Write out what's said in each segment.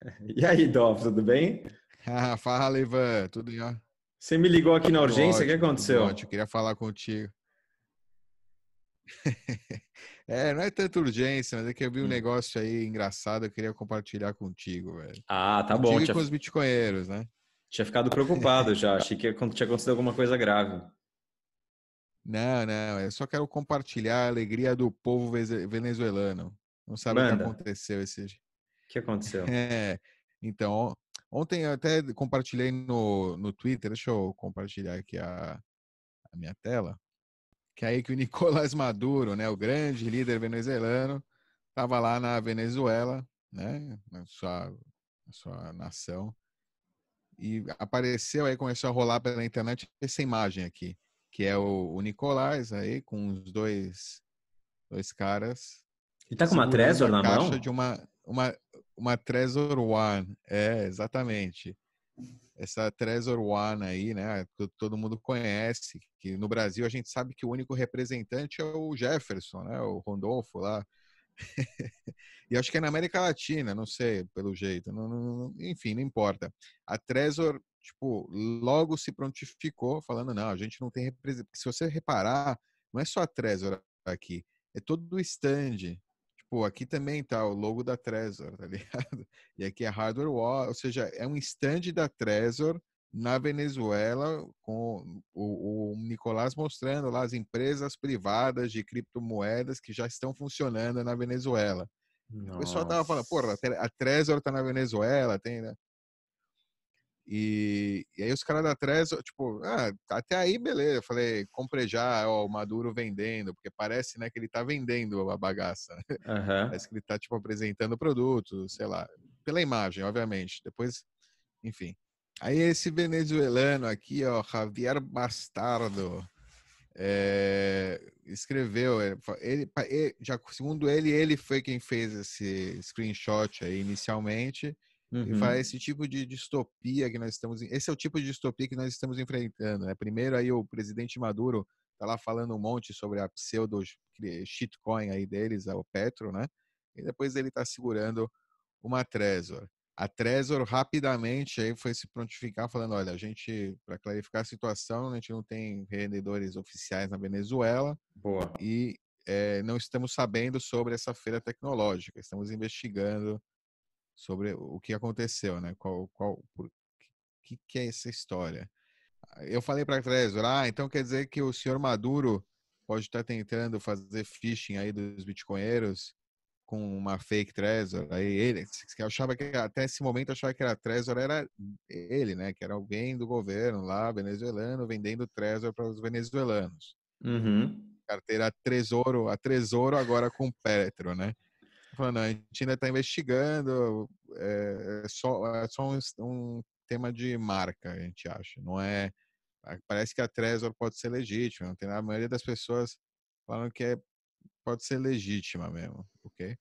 E aí, Dolph, tudo bem? Ah, fala, Ivan, tudo bem? Você me ligou aqui na urgência, o que aconteceu? Ótimo, eu queria falar contigo. é, não é tanta urgência, mas é que eu vi um hum. negócio aí engraçado, eu queria compartilhar contigo, velho. Ah, tá bom. Tinha... com os bitcoinheiros, né? Tinha ficado preocupado já, achei que tinha acontecido alguma coisa grave. Não, não, eu só quero compartilhar a alegria do povo venezuelano. Não sabe Manda. o que aconteceu esse dia. O que aconteceu? É, então, ontem eu até compartilhei no, no Twitter, deixa eu compartilhar aqui a, a minha tela, que é aí que o Nicolás Maduro, né, o grande líder venezuelano, estava lá na Venezuela, né, na sua, na sua nação, e apareceu aí, começou a rolar pela internet essa imagem aqui, que é o, o Nicolás aí com os dois, dois caras. Ele tá com uma Trezor na mão? de uma, uma, uma Trezor One. É, exatamente. Essa Trezor One aí, né? Que todo mundo conhece. Que no Brasil a gente sabe que o único representante é o Jefferson, né? O Rondolfo lá. e acho que é na América Latina, não sei, pelo jeito. Não, não, enfim, não importa. A Trezor, tipo, logo se prontificou, falando: não, a gente não tem representante. Se você reparar, não é só a Trezor aqui, é todo o stand Pô, aqui também tá o logo da Trezor, tá ligado? E aqui é Hardware Wall, ou seja, é um stand da Trezor na Venezuela, com o, o Nicolás mostrando lá as empresas privadas de criptomoedas que já estão funcionando na Venezuela. Nossa. O pessoal tava falando, porra, a Trezor tá na Venezuela, tem, né? E, e aí os caras da Trezor, tipo, ah, até aí beleza. Eu falei, comprei já, ó, o Maduro vendendo, porque parece, né, que ele tá vendendo a bagaça. Uhum. Parece que ele tá, tipo, apresentando o produto, sei lá, pela imagem, obviamente. Depois, enfim. Aí esse venezuelano aqui, ó, Javier Bastardo, é, escreveu, eh, ele, ele, já segundo ele, ele foi quem fez esse screenshot aí inicialmente Uhum. E esse tipo de distopia que nós estamos. Esse é o tipo de distopia que nós estamos enfrentando. Né? Primeiro, aí o presidente Maduro tá lá falando um monte sobre a pseudo shitcoin aí deles, o Petro, né? E depois ele tá segurando uma Trezor. A Trezor rapidamente aí foi se prontificar falando, olha, a gente para clarificar a situação, a gente não tem vendedores oficiais na Venezuela. Boa. E é, não estamos sabendo sobre essa feira tecnológica. Estamos investigando sobre o que aconteceu, né? Qual, qual, por, que, que é essa história? Eu falei para Trezor, ah, então quer dizer que o senhor Maduro pode estar tentando fazer phishing aí dos bitcoinheiros com uma fake Trezor. Aí ele, que achava que até esse momento achava que a Trezor era ele, né? Que era alguém do governo lá venezuelano vendendo Trezor para os venezuelanos. Uhum. Carteira Tesouro, a Tesouro agora com Petro, né? Falando, a gente ainda está investigando, é, é, só, é só um, um, tema de marca, a gente acha. Não é. Parece que a Trezor pode ser legítima. Não tem, a maioria das pessoas falam que é, pode ser legítima mesmo, ok?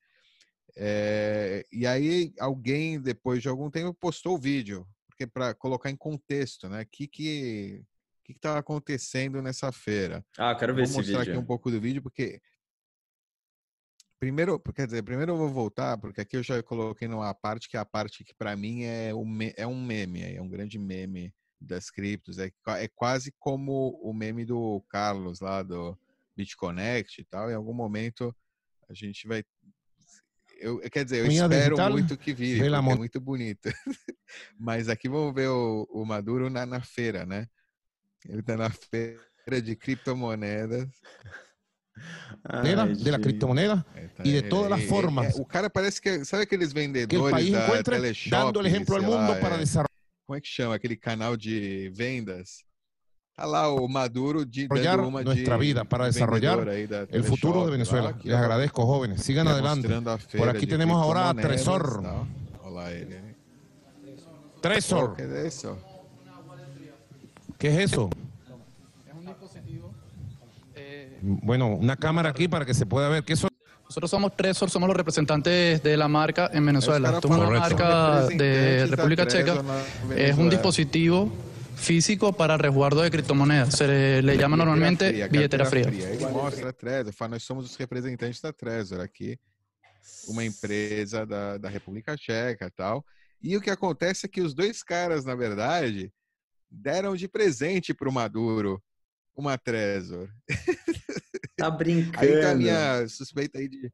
É, e aí alguém depois de algum tempo postou o vídeo, porque para colocar em contexto, né? O que que que estava acontecendo nessa feira? Ah, quero ver Vou esse mostrar aqui um pouco do vídeo porque Primeiro, quer dizer, primeiro eu vou voltar, porque aqui eu já coloquei numa parte que é a parte que para mim é um, é um meme, é um grande meme das criptos. É, é quase como o meme do Carlos lá do BitConnect e tal. Em algum momento a gente vai. Eu, quer dizer, eu espero digital, muito que vire, é muito bonito. Mas aqui vamos ver o, o Maduro na, na feira, né? Ele está na feira de criptomoedas. Ai, de la criptomoneda y de todas las formas. O cara parece que sabe aqueles vendedores que el país da encuentre, Teleshop, dando el ejemplo al mundo lá, para é, desarrollar. Como é que chama aquele canal de vendas? Tá lá o Maduro de dando uma nuestra de vida para desarrollar el futuro de Venezuela. Lá, Les agradezco, jóvenes. Sigan adelante. Por aquí tenemos ahora a Tresor. Olá ele. Tresor. ¿Qué es eso? ¿Qué es eso? Bueno, una cámara aquí para que se pueda ver. ¿Qué son? Nosotros somos Tresor, somos los representantes de la marca en Venezuela. Esto es una marca de República Checa. Es un dispositivo físico para resguardo de criptomonedas. Se le, llama normalmente billetera fría. Mostra a Trezor, nós somos os representantes da Trezor aqui, uma empresa da, da República Checa tal. E o que acontece é que os dois caras, na verdade, deram de presente para o Maduro uma Trezor. Tá brincando. Aí tá a minha suspeita aí de,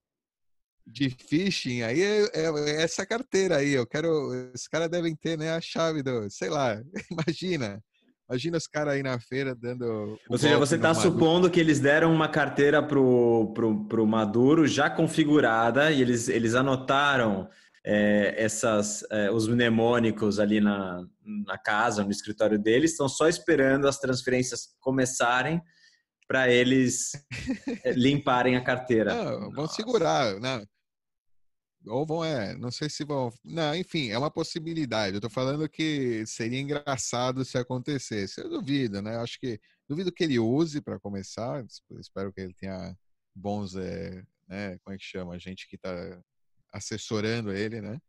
de phishing, aí é, é, é, essa carteira aí. Eu quero. Os caras devem ter, né, a chave do. Sei lá, imagina. Imagina os caras aí na feira dando. Ou seja, você está supondo que eles deram uma carteira pro, pro, pro Maduro já configurada e eles, eles anotaram é, essas, é, os mnemônicos ali na, na casa, no escritório deles, estão só esperando as transferências começarem para eles é, limparem a carteira. Não, vão segurar, não. Ou vão, é, não sei se vão. Não, enfim, é uma possibilidade. Eu tô falando que seria engraçado se acontecesse. Eu duvido, né? Acho que. Duvido que ele use para começar. Espero que ele tenha bons. É, né, como é que chama? Gente que está assessorando ele, né?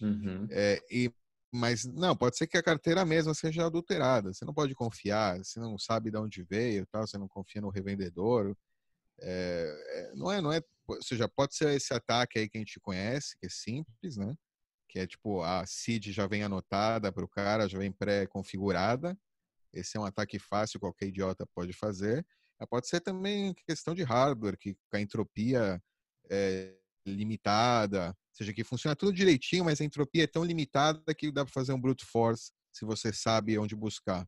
Uhum. É, e, mas não, pode ser que a carteira mesma seja adulterada. Você não pode confiar, você não sabe de onde veio, tal, você não confia no revendedor. É, não é, não é ou seja, pode ser esse ataque aí que a gente conhece, que é simples, né? Que é tipo, a seed já vem anotada para o cara, já vem pré-configurada. Esse é um ataque fácil, qualquer idiota pode fazer. Mas pode ser também questão de hardware, que a entropia é limitada, seja, que funciona tudo direitinho, mas a entropia é tão limitada que dá para fazer um brute force se você sabe onde buscar.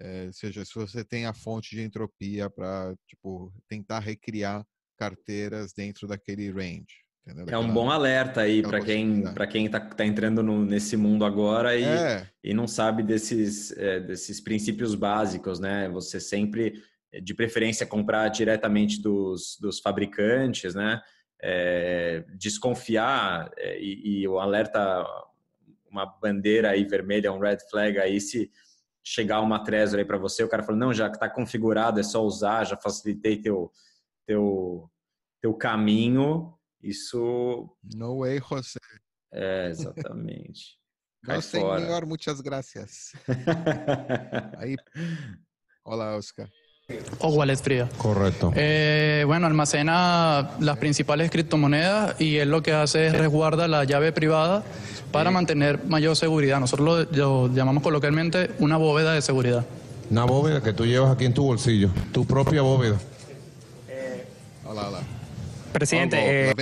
É, seja, se você tem a fonte de entropia para tipo tentar recriar carteiras dentro daquele range. Entendeu? É um bom alerta aí para quem para quem está tá entrando no, nesse mundo agora e, é. e não sabe desses, é, desses princípios básicos, né? Você sempre, de preferência, comprar diretamente dos, dos fabricantes, né? É, desconfiar é, e, e o alerta, uma bandeira aí vermelha, um red flag aí, se chegar uma Trezor aí para você, o cara fala, não, já está configurado, é só usar, já facilitei teu teu, teu caminho, isso. No way, José. É, exatamente. no senhor, muchas gracias. Ahí. Hola, Oscar. O wallet fría. Correcto. Eh, bueno, almacena las principales criptomonedas y él lo que hace es resguarda la llave privada para mantener mayor seguridad. Nosotros lo, llamamos coloquialmente una bóveda de seguridad. Una bóveda que tú llevas aquí en tu bolsillo, tu propia bóveda. Presidente. Eh,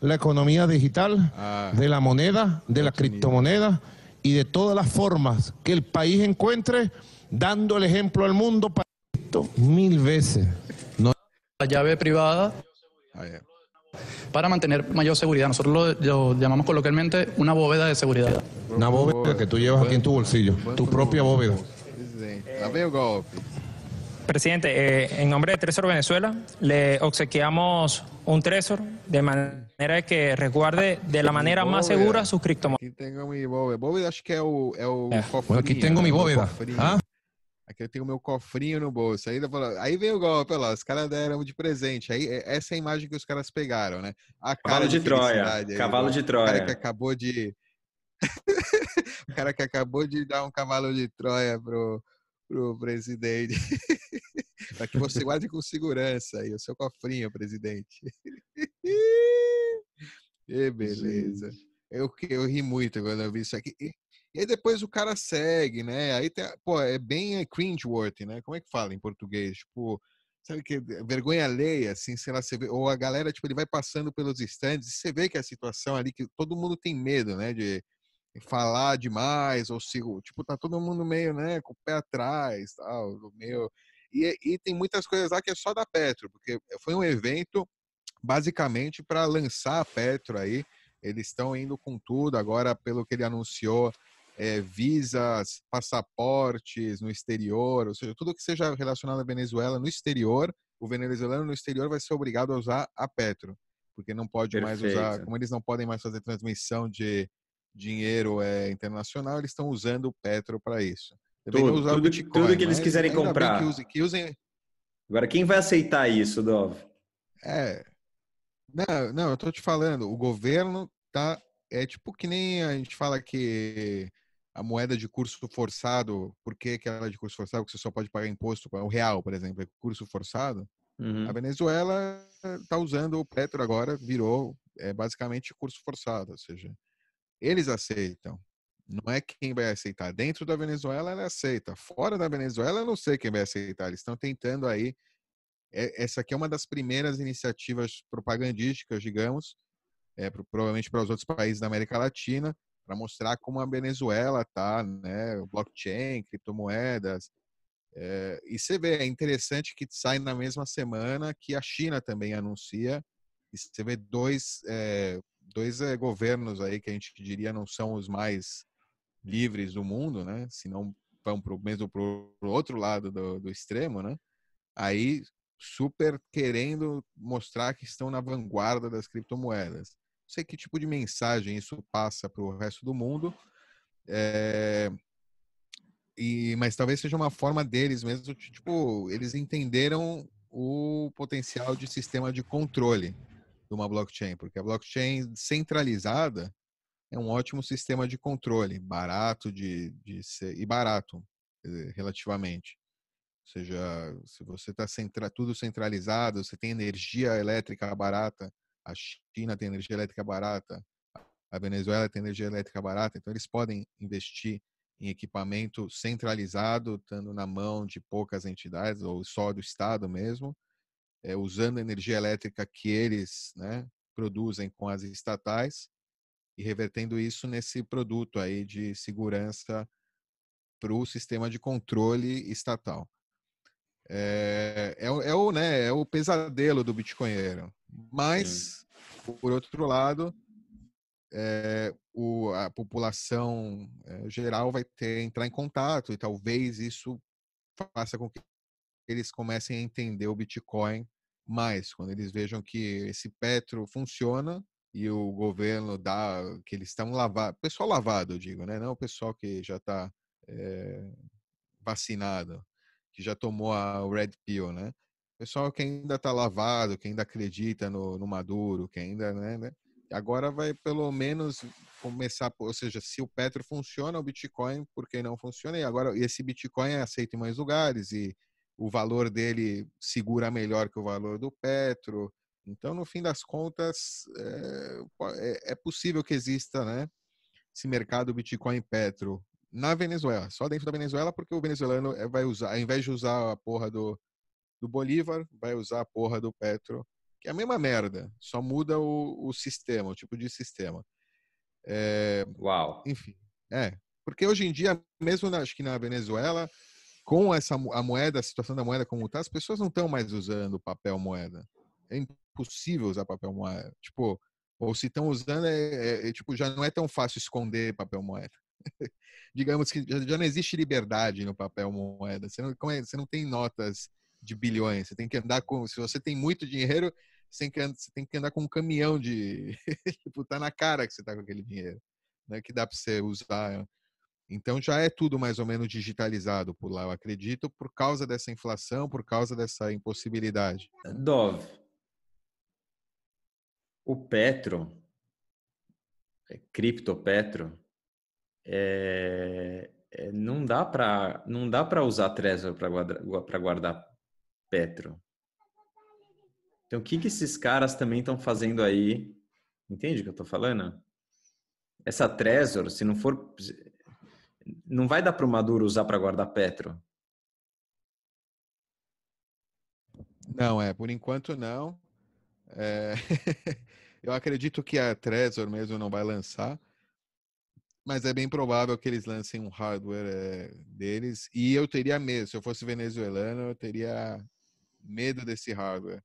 la economía digital, ah. de la moneda, de la criptomoneda y de todas las formas que el país encuentre, dando el ejemplo al mundo para mil veces. La llave privada. Para mantener mayor seguridad. Nosotros lo, llamamos coloquialmente una bóveda de seguridad. Una bóveda que tú llevas aquí en tu bolsillo, tu propia bóveda. Presidente, eh, en nombre de Tresor Venezuela, le obsequiamos un Tresor de manera que resguarde de la manera más segura sus criptomonedas. Aquí tengo mi bóveda. Bóveda acho que é o, é o é. cofrinho. Aqui tenho mi bóveda. Ah? Aqui eu tenho meu cofrinho no bolso. Aí, aí vem o golpe, lá, os caras deram de presente. Aí, é, essa é a imagem que os caras pegaram, né? A cavalo de, de Troia. Aí, cavalo de Troia. O cara que acabou de... o cara que acabou de dar um cavalo de Troia pro, pro presidente. para que você guarde com segurança aí o seu cofrinho, presidente. que beleza. Eu, eu ri muito quando eu vi isso aqui. E, e aí depois o cara segue, né? Aí tem, pô, é bem cringeworthy, né? Como é que fala em português? Tipo, sabe que vergonha alheia, assim, sei lá, você vê, ou a galera, tipo, ele vai passando pelos estandes e você vê que a situação ali, que todo mundo tem medo, né, de, falar demais, ou se, tipo, tá todo mundo meio, né, com o pé atrás, tal, meio... E, e tem muitas coisas lá que é só da Petro, porque foi um evento basicamente para lançar a Petro aí, eles estão indo com tudo agora, pelo que ele anunciou, é, visas, passaportes no exterior, ou seja, tudo que seja relacionado à Venezuela no exterior, o venezuelano no exterior vai ser obrigado a usar a Petro, porque não pode Perfeito. mais usar, como eles não podem mais fazer transmissão de dinheiro é, internacional, eles estão usando o Petro para isso. Tudo, tudo, Bitcoin, tudo, que eles quiserem comprar. Que use, que usem... Agora, quem vai aceitar isso, Dov? É. Não, não, eu tô te falando, o governo tá. É tipo que nem a gente fala que a moeda de curso forçado, por que, que ela é de curso forçado? Porque você só pode pagar imposto, o real, por exemplo, é curso forçado. Uhum. A Venezuela está usando o Petro agora, virou é, basicamente curso forçado, ou seja, eles aceitam. Não é quem vai aceitar. Dentro da Venezuela, ela aceita. Fora da Venezuela, eu não sei quem vai aceitar. Eles estão tentando aí. Essa aqui é uma das primeiras iniciativas propagandísticas, digamos, é, provavelmente para os outros países da América Latina, para mostrar como a Venezuela tá, né? Blockchain, criptomoedas. É, e você vê, é interessante que sai na mesma semana que a China também anuncia. E você vê dois, é, dois é, governos aí que a gente diria não são os mais livres do mundo, né? Se não vão para o outro lado do, do extremo, né? Aí super querendo mostrar que estão na vanguarda das criptomoedas. Sei que tipo de mensagem isso passa para o resto do mundo, é... e, mas talvez seja uma forma deles mesmo, tipo, eles entenderam o potencial de sistema de controle de uma blockchain, porque a blockchain centralizada é um ótimo sistema de controle, barato de, de ser, e barato relativamente. Ou seja, se você está centra, tudo centralizado, você tem energia elétrica barata, a China tem energia elétrica barata, a Venezuela tem energia elétrica barata, então eles podem investir em equipamento centralizado, estando na mão de poucas entidades ou só do Estado mesmo, é, usando a energia elétrica que eles né, produzem com as estatais e revertendo isso nesse produto aí de segurança para o sistema de controle estatal. É, é, é, o, né, é o pesadelo do bitcoinheiro. Mas, Sim. por outro lado, é, o, a população é, geral vai ter entrar em contato e talvez isso faça com que eles comecem a entender o Bitcoin mais, quando eles vejam que esse Petro funciona e o governo dá que eles estão lavados, pessoal lavado, eu digo, né? Não o pessoal que já está é, eh, vacinado, que já tomou a Red Pill, né? Pessoal que ainda está lavado, que ainda acredita no, no Maduro, que ainda, né, né? Agora vai pelo menos começar, ou seja, se o Petro funciona, o Bitcoin, por que não funciona? E agora esse Bitcoin é aceito em mais lugares e o valor dele segura melhor que o valor do Petro. Então, no fim das contas, é, é possível que exista né, esse mercado Bitcoin Petro na Venezuela, só dentro da Venezuela, porque o venezuelano eh, vai usar, ao invés de usar a porra do, do Bolívar, vai usar a porra do Petro, que é a mesma merda, só muda o, o sistema, o tipo de sistema. É, Uau! Enfim, é. Porque hoje em dia, mesmo na, acho que na Venezuela, com essa a moeda, a situação da moeda como está, as pessoas não estão mais usando papel moeda. É impossível usar papel moeda. Tipo, ou se estão usando, é, é, é, tipo, já não é tão fácil esconder papel moeda. Digamos que já, já, não existe liberdade no papel moeda. Você não, é, você não tem notas de bilhões. Você tem que andar com. Se você tem muito dinheiro, você tem que, você tem que andar com um caminhão de. tipo, tá na cara que você tá com aquele dinheiro. Né, que dá para você usar. Então já é tudo mais ou menos digitalizado por lá, eu acredito, por causa dessa inflação, por causa dessa impossibilidade. Dove, o Petro, é, criptopetro, é, é, não dá para não dá para usar Trezor para guardar, guardar Petro. Então o que, que esses caras também estão fazendo aí? Entende o que eu estou falando? Essa Trezor, se não for, não vai dar para o Maduro usar para guardar Petro. Não, é, por enquanto não. É... eu acredito que a Trezor mesmo não vai lançar, mas é bem provável que eles lancem um hardware é, deles. E eu teria medo, se eu fosse venezuelano, eu teria medo desse hardware.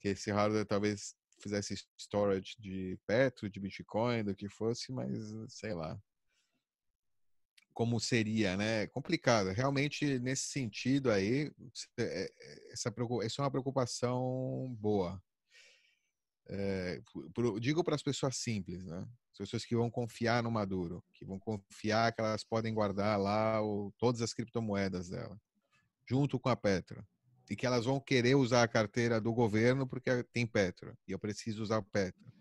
Que esse hardware talvez fizesse storage de Petro, de Bitcoin, do que fosse, mas sei lá. Como seria, né? Complicado. Realmente, nesse sentido aí, é, é, essa, essa é uma preocupação boa. É, digo para as pessoas simples, né? As pessoas que vão confiar no Maduro, que vão confiar que elas podem guardar lá o, todas as criptomoedas dela, junto com a Petro, e que elas vão querer usar a carteira do governo porque tem Petro e eu preciso usar Petro.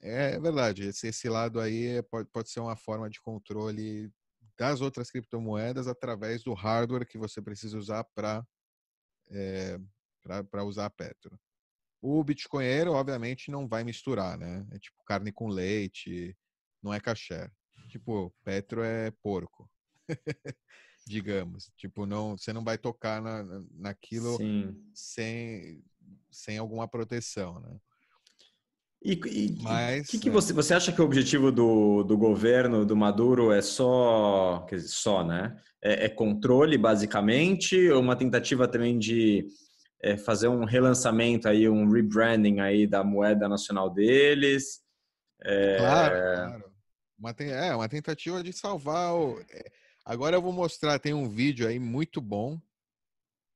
É verdade, esse, esse lado aí é, pode, pode ser uma forma de controle das outras criptomoedas através do hardware que você precisa usar para é, para usar a Petro. O bitcoinheiro, obviamente, não vai misturar, né? É tipo carne com leite, não é caché. Tipo, Petro é porco. Digamos. Tipo, não, você não vai tocar na, naquilo sem, sem alguma proteção, né? E, e Mas, que, que é. você, você acha que o objetivo do, do governo, do Maduro, é só, quer dizer, só, né? É, é controle, basicamente, ou uma tentativa também de é, fazer um relançamento aí, um rebranding aí da moeda nacional deles? É... Claro, claro. Uma, é, uma tentativa de salvar o... Agora eu vou mostrar, tem um vídeo aí muito bom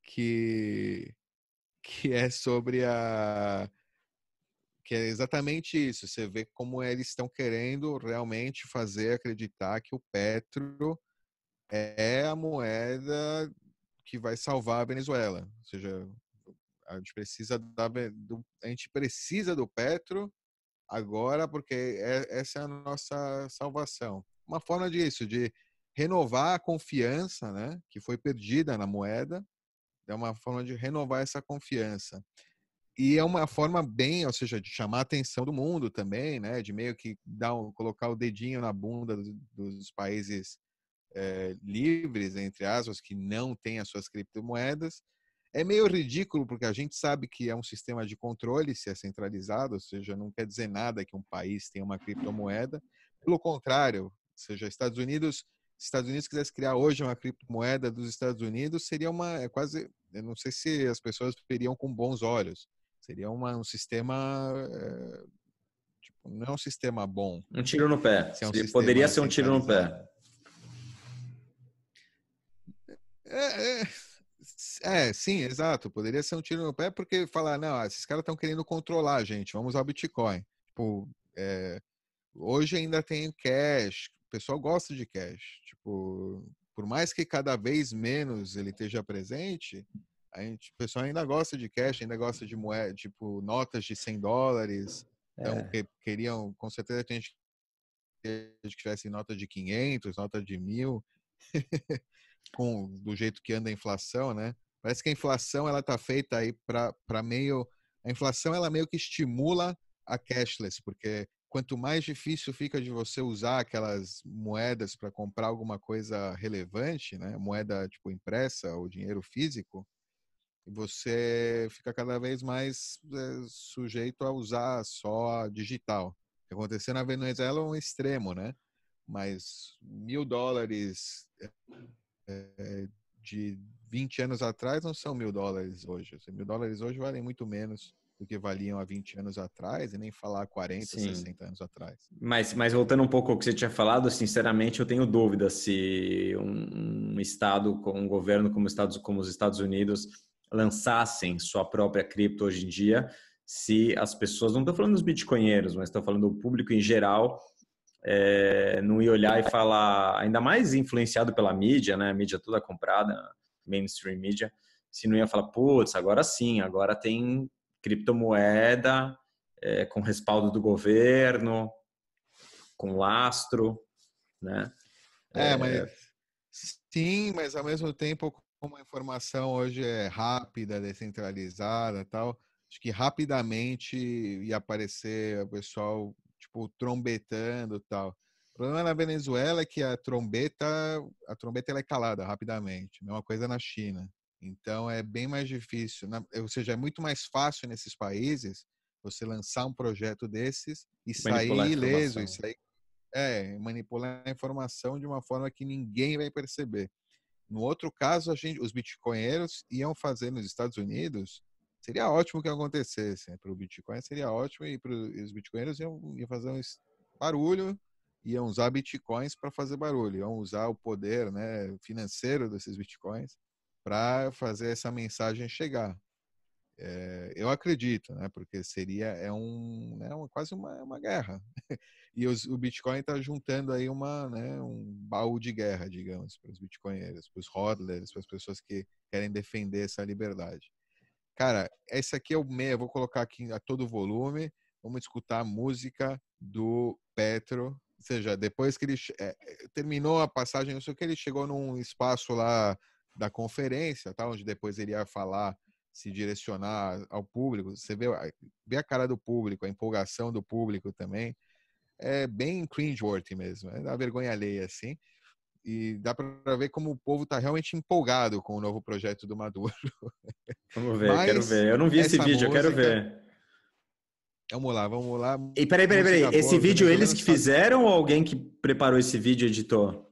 que, que é sobre a que é exatamente isso. Você vê como eles estão querendo realmente fazer acreditar que o Petro é a moeda que vai salvar a Venezuela. Ou seja, a gente precisa da, do, a gente precisa do Petro agora porque é, essa é a nossa salvação. Uma forma disso, de renovar a confiança, né, que foi perdida na moeda. É uma forma de renovar essa confiança. E é uma forma bem, ou seja, de chamar a atenção do mundo também, né? De meio que dar um, colocar o dedinho na bunda dos, dos países é, livres, entre aspas, que não têm as suas criptomoedas. É meio ridículo, porque a gente sabe que é um sistema de controle, se é centralizado, ou seja, não quer dizer nada que um país tenha uma criptomoeda. Pelo contrário, ou seja, Estados Unidos, Estados Unidos quisesse criar hoje uma criptomoeda dos Estados Unidos, seria uma é quase, eu não sei se as pessoas veriam com bons olhos Seria uma, um sistema. É, tipo, não é um sistema bom. Um tiro no pé. É um poderia ser um tiro no pé. É, é, é, sim, exato. Poderia ser um tiro no pé porque falar, não, esses caras estão querendo controlar a gente, vamos usar o Bitcoin. Tipo, é, hoje ainda tem cash, pessoal gosta de cash. Tipo, por mais que cada vez menos ele esteja presente, a gente, o pessoal ainda gosta de cash, ainda gosta de moeda, tipo, notas de 100 dólares. Então, é. que, queriam, com certeza, tem gente que tivesse nota de 500, nota de mil, com do jeito que anda a inflação, né? Parece que a inflação ela tá feita aí para meio a inflação ela meio que estimula a cashless, porque quanto mais difícil fica de você usar aquelas moedas para comprar alguma coisa relevante, né? Moeda tipo impressa ou dinheiro físico, você fica cada vez mais é, sujeito a usar só digital. O que aconteceu na Venezuela é um extremo, né? Mas mil dólares é, de 20 anos atrás não são mil dólares hoje. Mil dólares hoje valem muito menos do que valiam há 20 anos atrás, e nem falar 40, Sim. 60 anos atrás. Mas, mas voltando um pouco ao que você tinha falado, sinceramente eu tenho dúvida se um, um Estado, com um governo como, Estados, como os Estados Unidos lançassem sua própria cripto hoje em dia, se as pessoas, não estou falando dos bitcoinheiros, mas estou falando do público em geral, é, não ia olhar e falar, ainda mais influenciado pela mídia, né? A mídia toda comprada, mainstream mídia, se não ia falar, putz, agora sim, agora tem criptomoeda é, com respaldo do governo, com lastro, né? É, é, mas sim, mas ao mesmo tempo como a informação hoje é rápida, descentralizada tal, acho que rapidamente ia aparecer o pessoal, tipo, trombetando tal. O problema na Venezuela é que a trombeta, a trombeta ela é calada rapidamente. Mesma coisa na China. Então é bem mais difícil, na, ou seja, é muito mais fácil nesses países você lançar um projeto desses e manipular sair ileso, e sair, é, manipular a informação de uma forma que ninguém vai perceber. No outro caso, a gente, os bitcoinheiros iam fazer nos Estados Unidos. Seria ótimo que acontecesse. Né? Para o Bitcoin seria ótimo e para os bitcoinheiros iam, iam fazer um barulho, iam usar bitcoins para fazer barulho, iam usar o poder né, financeiro desses bitcoins para fazer essa mensagem chegar. É, eu acredito, né? Porque seria é um, né, uma, quase uma, uma guerra. e os, o Bitcoin está juntando aí uma, né, um baú de guerra, digamos, para os bitcoinheiros, para os hodlers, para as pessoas que querem defender essa liberdade. Cara, esse aqui é o meio, eu vou colocar aqui a todo volume. Vamos escutar a música do Petro. Ou seja, depois que ele é, terminou a passagem, não sei o que, ele chegou num espaço lá da conferência, tá, onde depois ele ia falar se direcionar ao público. Você vê, vê a cara do público, a empolgação do público também. é bem cringeworthy mesmo, é da vergonha alheia, assim. E dá para ver como o povo está realmente empolgado com o novo projeto do Maduro. Vamos ver, Mas quero ver. Eu não vi esse vídeo, música... eu quero ver. Vamos lá, vamos lá. E peraí, peraí, peraí. Esse vídeo eles que fizeram ou alguém que preparou esse vídeo editou?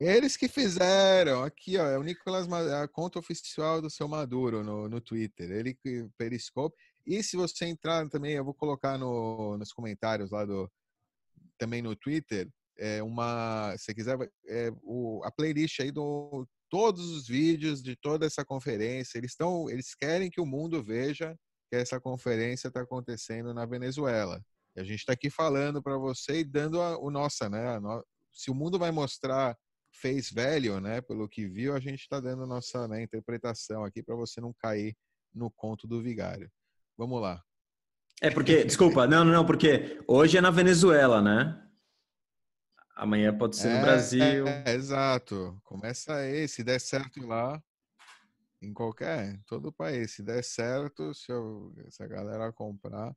Eles que fizeram. Aqui, ó, é o Nicolas, a conta oficial do seu Maduro no, no Twitter. Ele que Periscope. E se você entrar também, eu vou colocar no, nos comentários lá do também no Twitter, é uma, se quiser, é, o, a playlist aí do todos os vídeos de toda essa conferência. Eles estão, eles querem que o mundo veja que essa conferência está acontecendo na Venezuela. E a gente está aqui falando para você e dando a, o nossa, né? No, se o mundo vai mostrar face value, né? Pelo que viu, a gente está dando nossa né, interpretação aqui para você não cair no conto do vigário. Vamos lá. É porque, desculpa, não, não, porque hoje é na Venezuela, né? Amanhã pode ser é, no Brasil. É, é, exato. Começa aí, se der certo lá, em qualquer, em todo o país, se der certo, se, eu, se a galera comprar.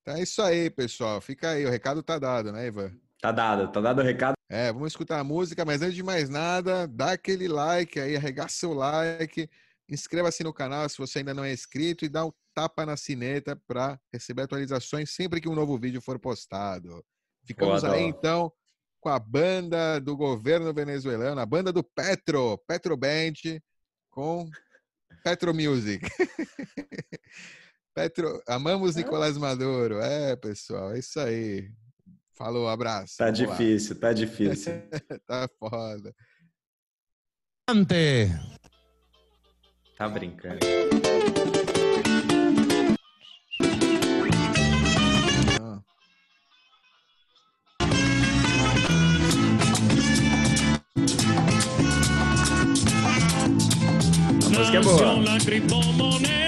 Então é isso aí, pessoal. Fica aí, o recado tá dado, né, Ivan? Tá dado, tá dado o recado. É, vamos escutar a música, mas antes de mais nada, dá aquele like aí, arregaça seu like, inscreva-se no canal se você ainda não é inscrito e dá um tapa na sineta para receber atualizações sempre que um novo vídeo for postado. Ficamos Boa, aí então com a banda do governo venezuelano, a banda do Petro, Petro Band, com Petro Music. Petro, amamos Nicolás Maduro. É, pessoal, é isso aí. Falou, abraço. Tá difícil, lá. tá difícil. tá foda. Ante. Tá brincando. Ah. A música é boa.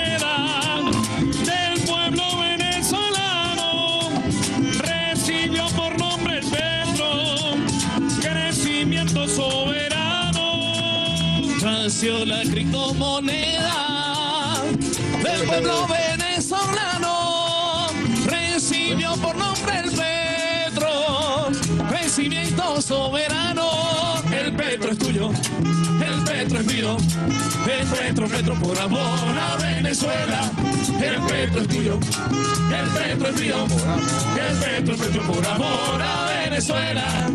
La criptomoneda del pueblo venezolano. Recibió por nombre el Petro, crecimiento soberano. El Petro es tuyo, el Petro es mío. El Petro, Petro por amor a Venezuela. El Petro es tuyo, el Petro es mío. El Petro, Petro por amor a Venezuela.